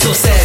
sur 7.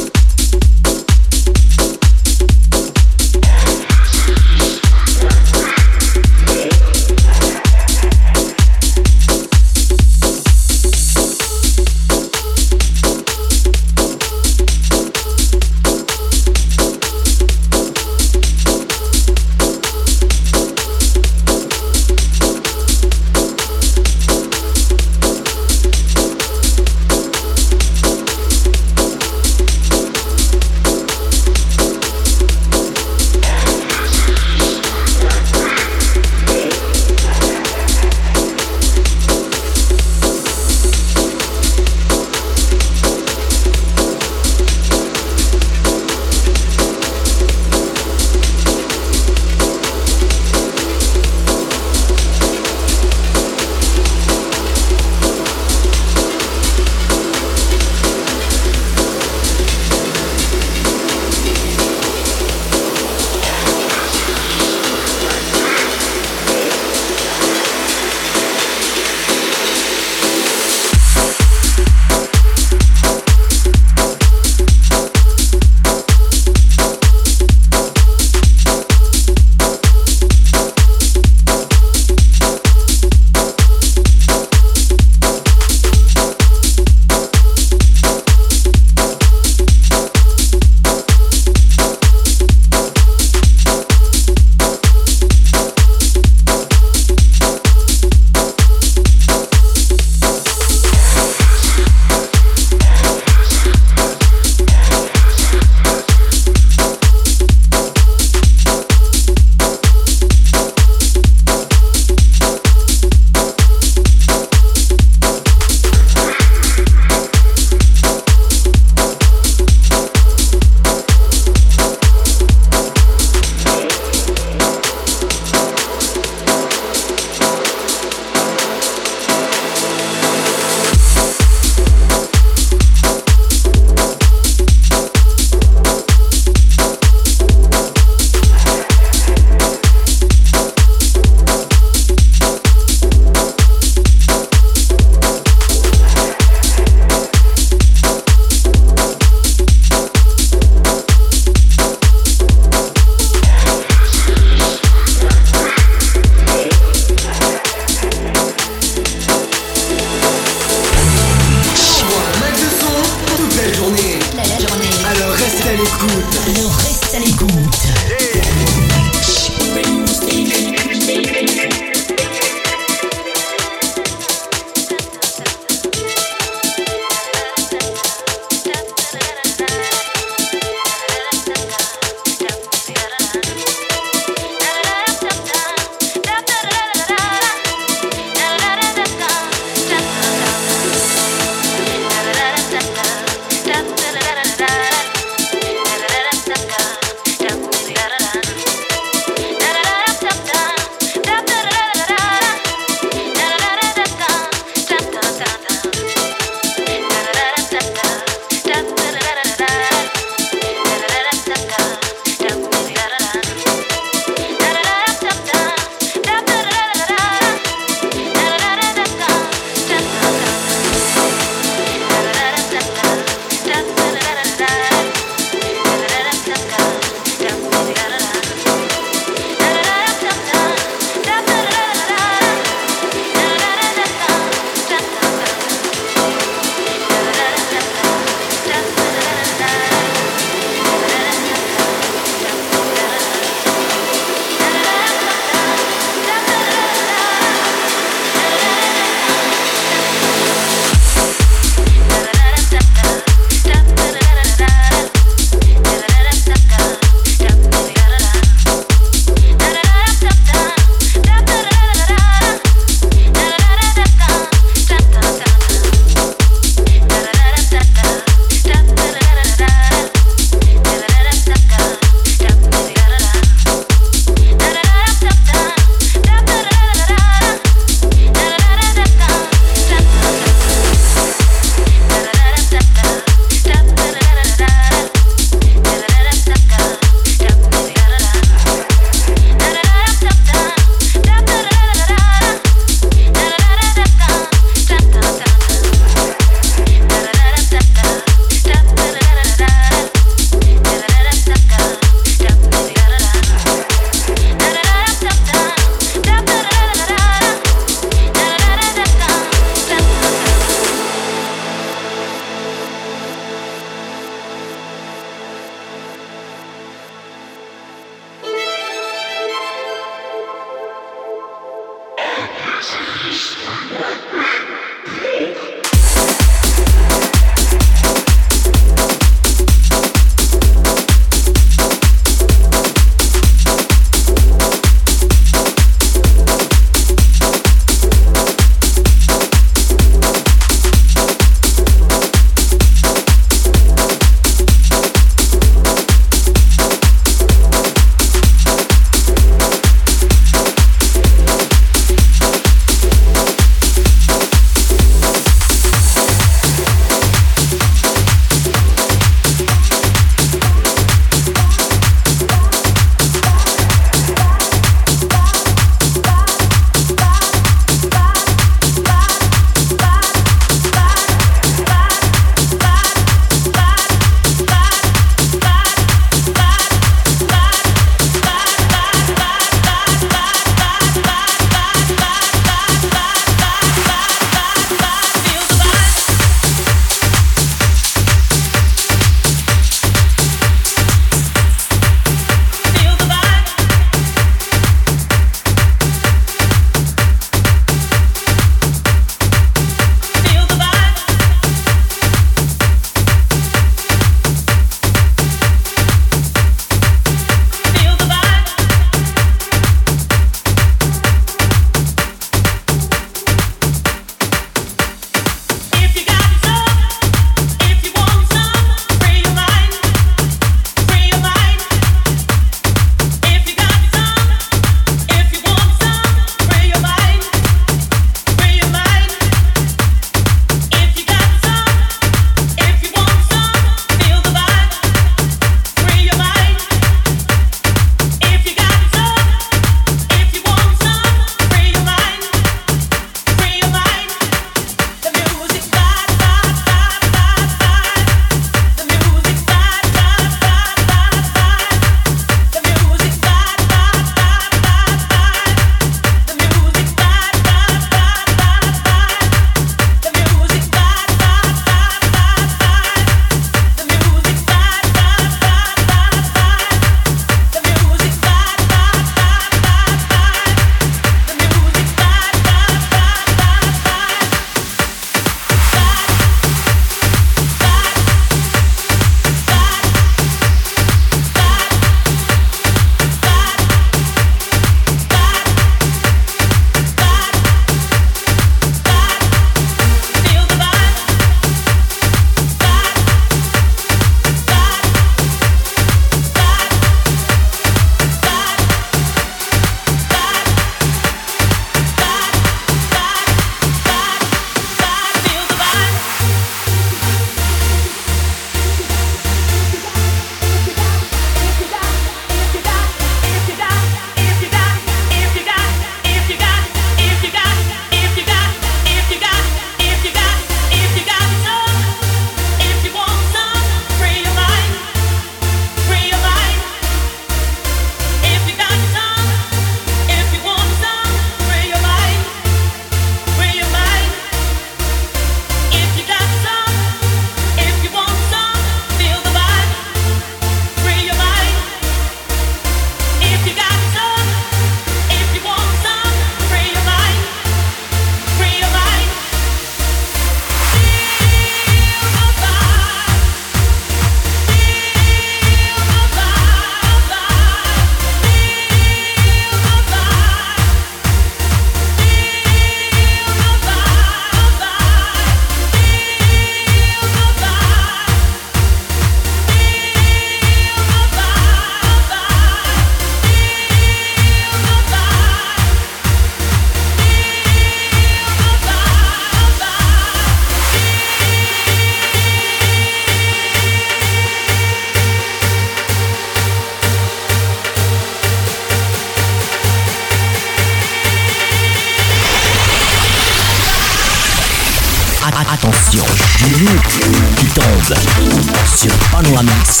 Sur Panoramix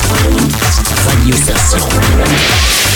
Radio Station.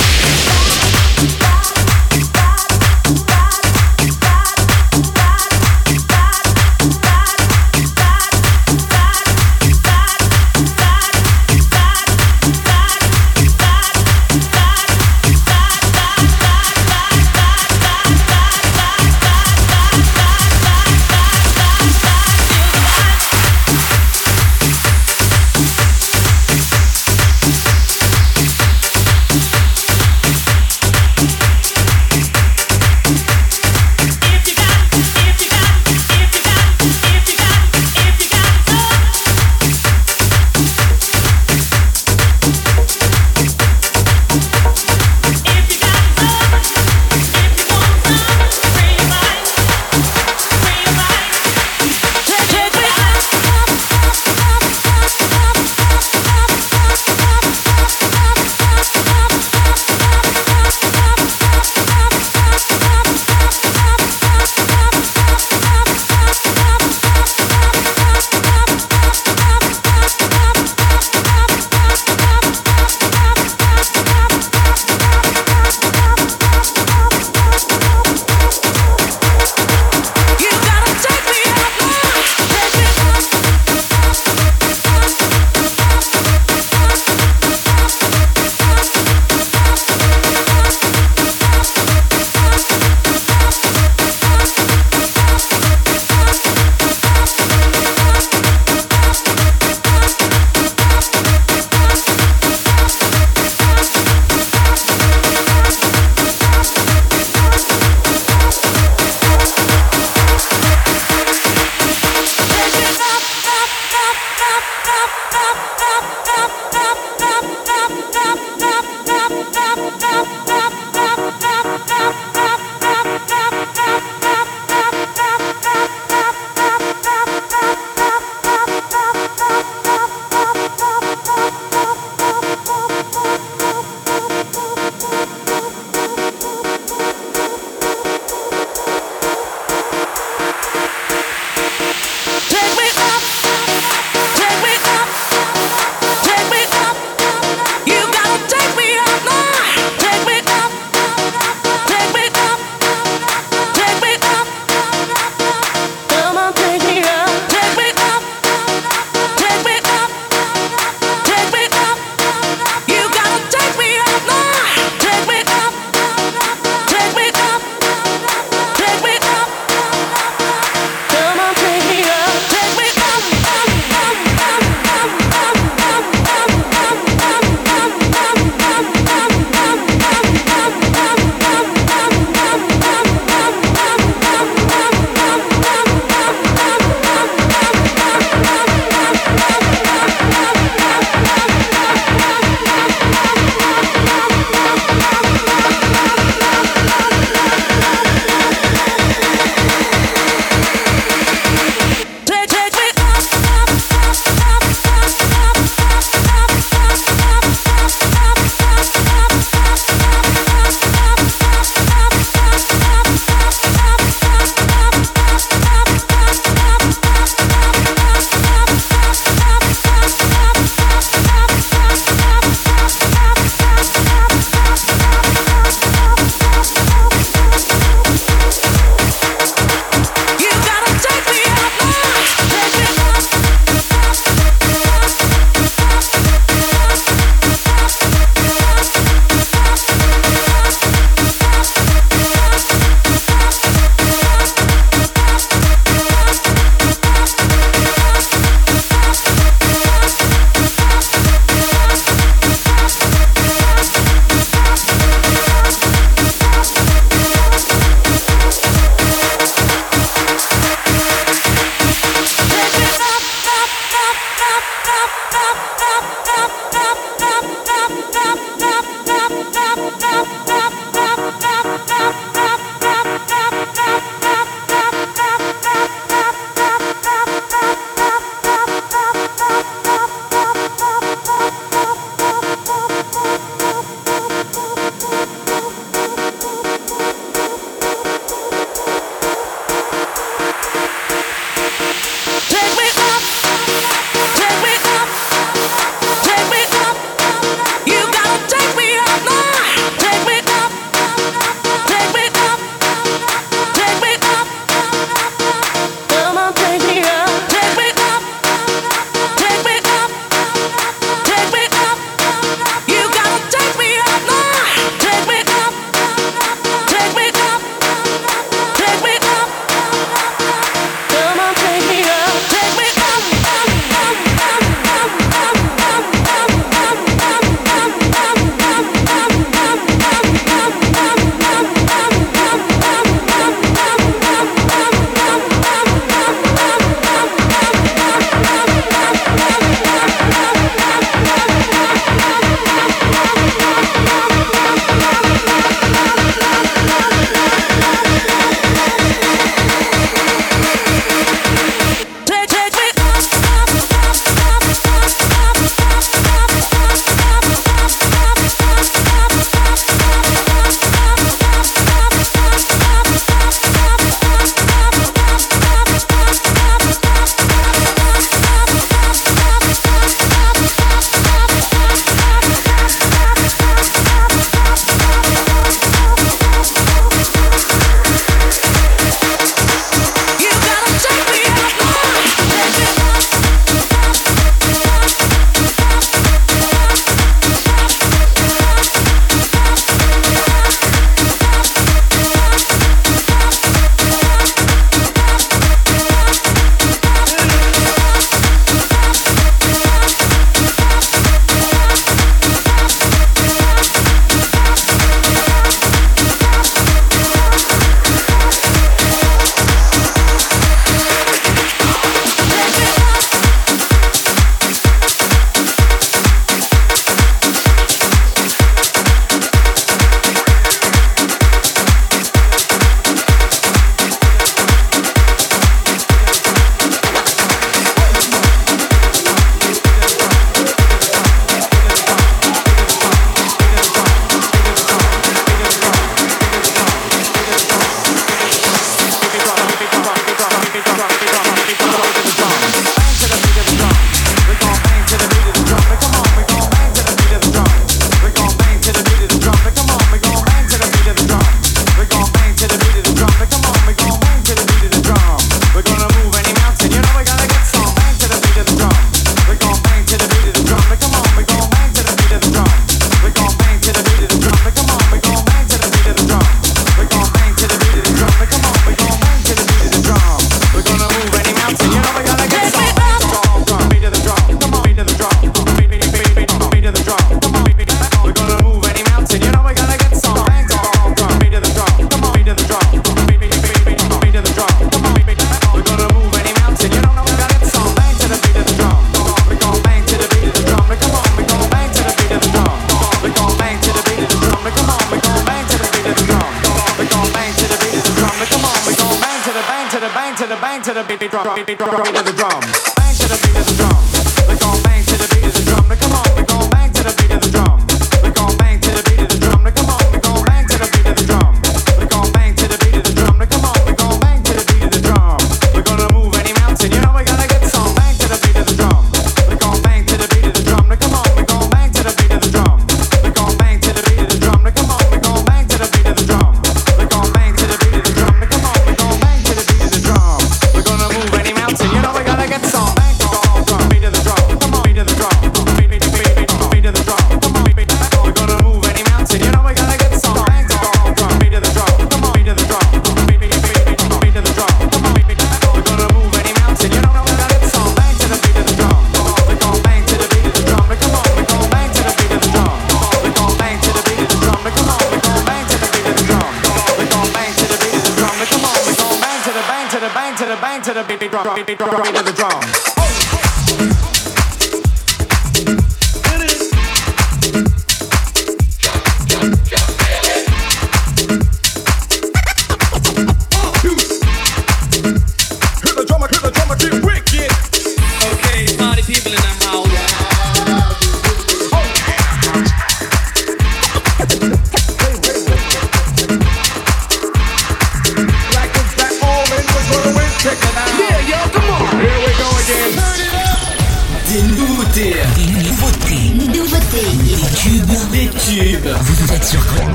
drop, drop, drop,